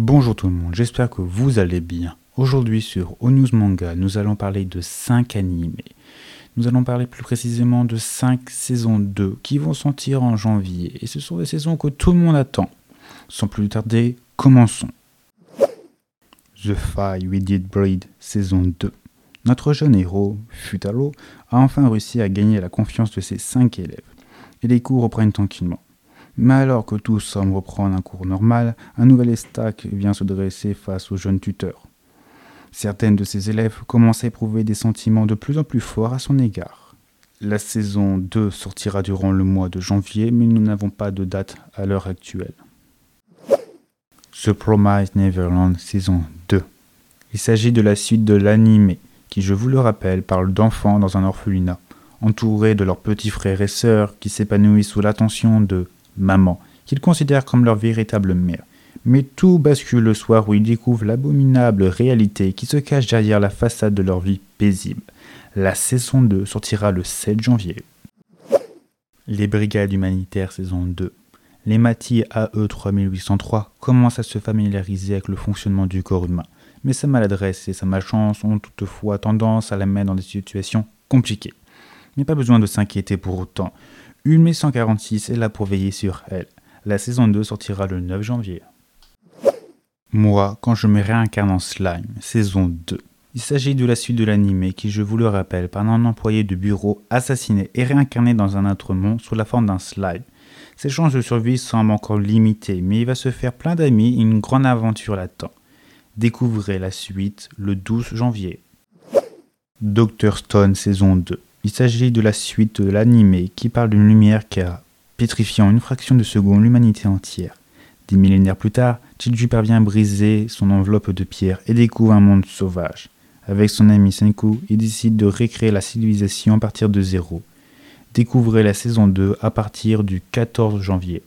Bonjour tout le monde, j'espère que vous allez bien. Aujourd'hui sur O News Manga, nous allons parler de 5 animés. Nous allons parler plus précisément de 5 saisons 2 qui vont sortir en janvier. Et ce sont des saisons que tout le monde attend. Sans plus tarder, commençons. The Fire We Did Breed, saison 2. Notre jeune héros, Futalo, a enfin réussi à gagner la confiance de ses 5 élèves. Et les cours reprennent tranquillement. Mais alors que tout semble reprendre un cours normal, un nouvel estac vient se dresser face au jeune tuteur. Certaines de ses élèves commencent à éprouver des sentiments de plus en plus forts à son égard. La saison 2 sortira durant le mois de janvier, mais nous n'avons pas de date à l'heure actuelle. The Promised Neverland saison 2. Il s'agit de la suite de l'animé, qui, je vous le rappelle, parle d'enfants dans un orphelinat, entourés de leurs petits frères et sœurs qui s'épanouissent sous l'attention de maman, qu'ils considèrent comme leur véritable mère. Mais tout bascule le soir où ils découvrent l'abominable réalité qui se cache derrière la façade de leur vie paisible. La saison 2 sortira le 7 janvier. Les Brigades humanitaires saison 2. Les Mati AE 3803 commencent à se familiariser avec le fonctionnement du corps humain, mais sa maladresse et sa malchance ont toutefois tendance à la mettre dans des situations compliquées. Mais pas besoin de s'inquiéter pour autant. Une 146 est là pour veiller sur elle. La saison 2 sortira le 9 janvier. Moi, quand je me réincarne en slime, saison 2. Il s'agit de la suite de l'anime qui, je vous le rappelle, par un employé de bureau assassiné et réincarné dans un autre monde sous la forme d'un slime. Ses chances de survie semblent encore limitées, mais il va se faire plein d'amis et une grande aventure l'attend. Découvrez la suite le 12 janvier. Doctor Stone saison 2. Il s'agit de la suite de l'anime qui parle d'une lumière qui a pétrifié en une fraction de seconde l'humanité entière. Des millénaires plus tard, Chiju parvient à briser son enveloppe de pierre et découvre un monde sauvage. Avec son ami Senku, il décide de récréer la civilisation à partir de zéro. Découvrez la saison 2 à partir du 14 janvier.